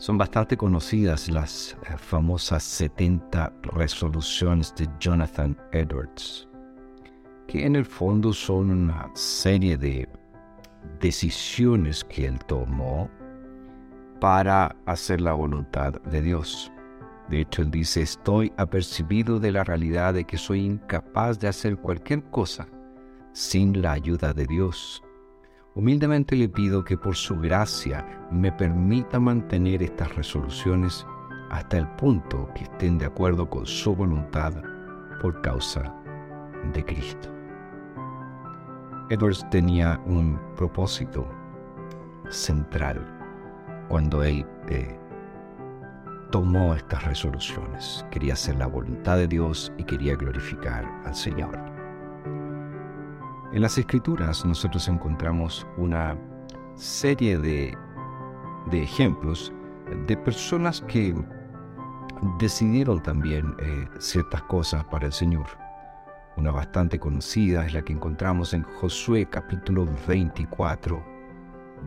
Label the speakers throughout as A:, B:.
A: Son bastante conocidas las eh, famosas 70 resoluciones de Jonathan Edwards, que en el fondo son una serie de decisiones que él tomó para hacer la voluntad de Dios. De hecho, él dice, estoy apercibido de la realidad de que soy incapaz de hacer cualquier cosa sin la ayuda de Dios. Humildemente le pido que por su gracia me permita mantener estas resoluciones hasta el punto que estén de acuerdo con su voluntad por causa de Cristo. Edwards tenía un propósito central cuando él eh, tomó estas resoluciones. Quería hacer la voluntad de Dios y quería glorificar al Señor. En las escrituras nosotros encontramos una serie de, ejemplos de personas que decidieron también eh, ciertas cosas para el Señor. Una bastante conocida es la que encontramos en Josué capítulo 24,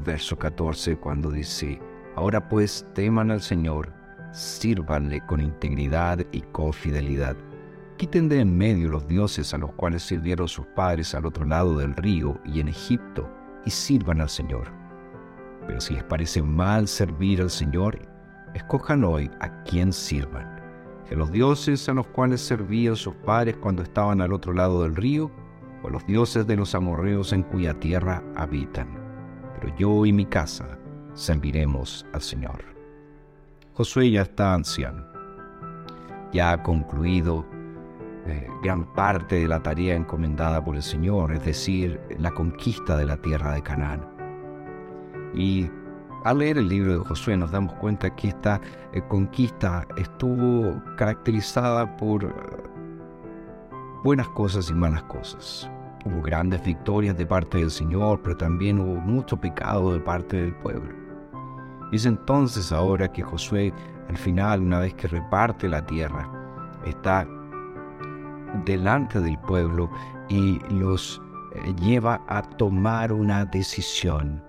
A: verso 14, cuando dice, Ahora pues teman al Señor, sírvanle con integridad y con fidelidad Quiten de en medio los dioses a los cuales sirvieron sus padres al otro lado del río y en Egipto, y sirvan al Señor. Pero si les parece mal servir al Señor, escojan hoy a quién sirvan. Que los dioses a los cuales servían sus padres cuando estaban al otro lado del río, o los dioses de los amorreos en cuya tierra habitan. Pero yo y mi casa serviremos al Señor. Josué ya está anciano, ya ha concluido eh, gran parte de la tarea encomendada por el Señor, es decir, la conquista de la tierra de Canaán. Y al leer el libro de Josué nos damos cuenta que esta eh, conquista estuvo caracterizada por eh, buenas cosas y malas cosas. Hubo grandes victorias de parte del Señor, pero también hubo mucho pecado de parte del pueblo. Es entonces ahora que Josué, al final, una vez que reparte la tierra, está delante del pueblo y los eh, lleva a tomar una decisión.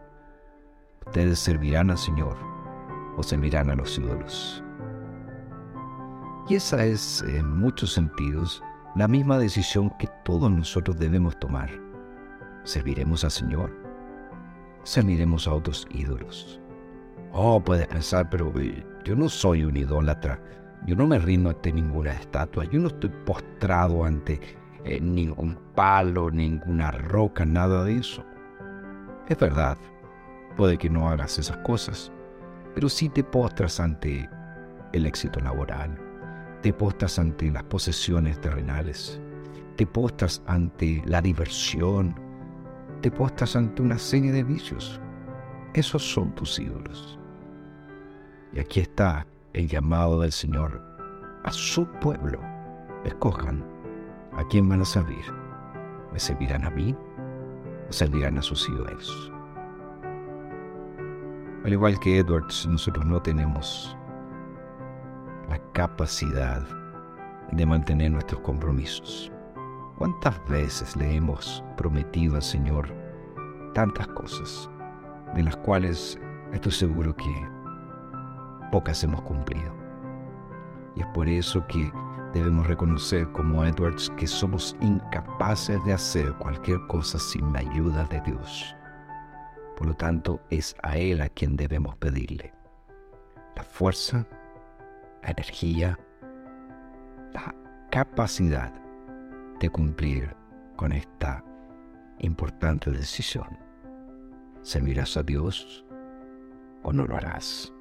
A: Ustedes servirán al Señor o servirán a los ídolos. Y esa es, en muchos sentidos, la misma decisión que todos nosotros debemos tomar. ¿Serviremos al Señor? ¿Serviremos a otros ídolos? Oh, puedes pensar, pero eh, yo no soy un idólatra. Yo no me rindo ante ninguna estatua, yo no estoy postrado ante eh, ningún palo, ninguna roca, nada de eso. Es verdad, puede que no hagas esas cosas, pero si te postras ante el éxito laboral, te postras ante las posesiones terrenales, te postras ante la diversión, te postras ante una serie de vicios. Esos son tus ídolos. Y aquí está el llamado del Señor a su pueblo. Escojan a quién van a servir. ¿Me servirán a mí o servirán a sus ídolos? Al igual que Edwards, nosotros no tenemos la capacidad de mantener nuestros compromisos. ¿Cuántas veces le hemos prometido al Señor tantas cosas de las cuales estoy seguro que pocas hemos cumplido. Y es por eso que debemos reconocer como Edwards que somos incapaces de hacer cualquier cosa sin la ayuda de Dios. Por lo tanto, es a Él a quien debemos pedirle la fuerza, la energía, la capacidad de cumplir con esta importante decisión. ¿Servirás a Dios o no lo harás?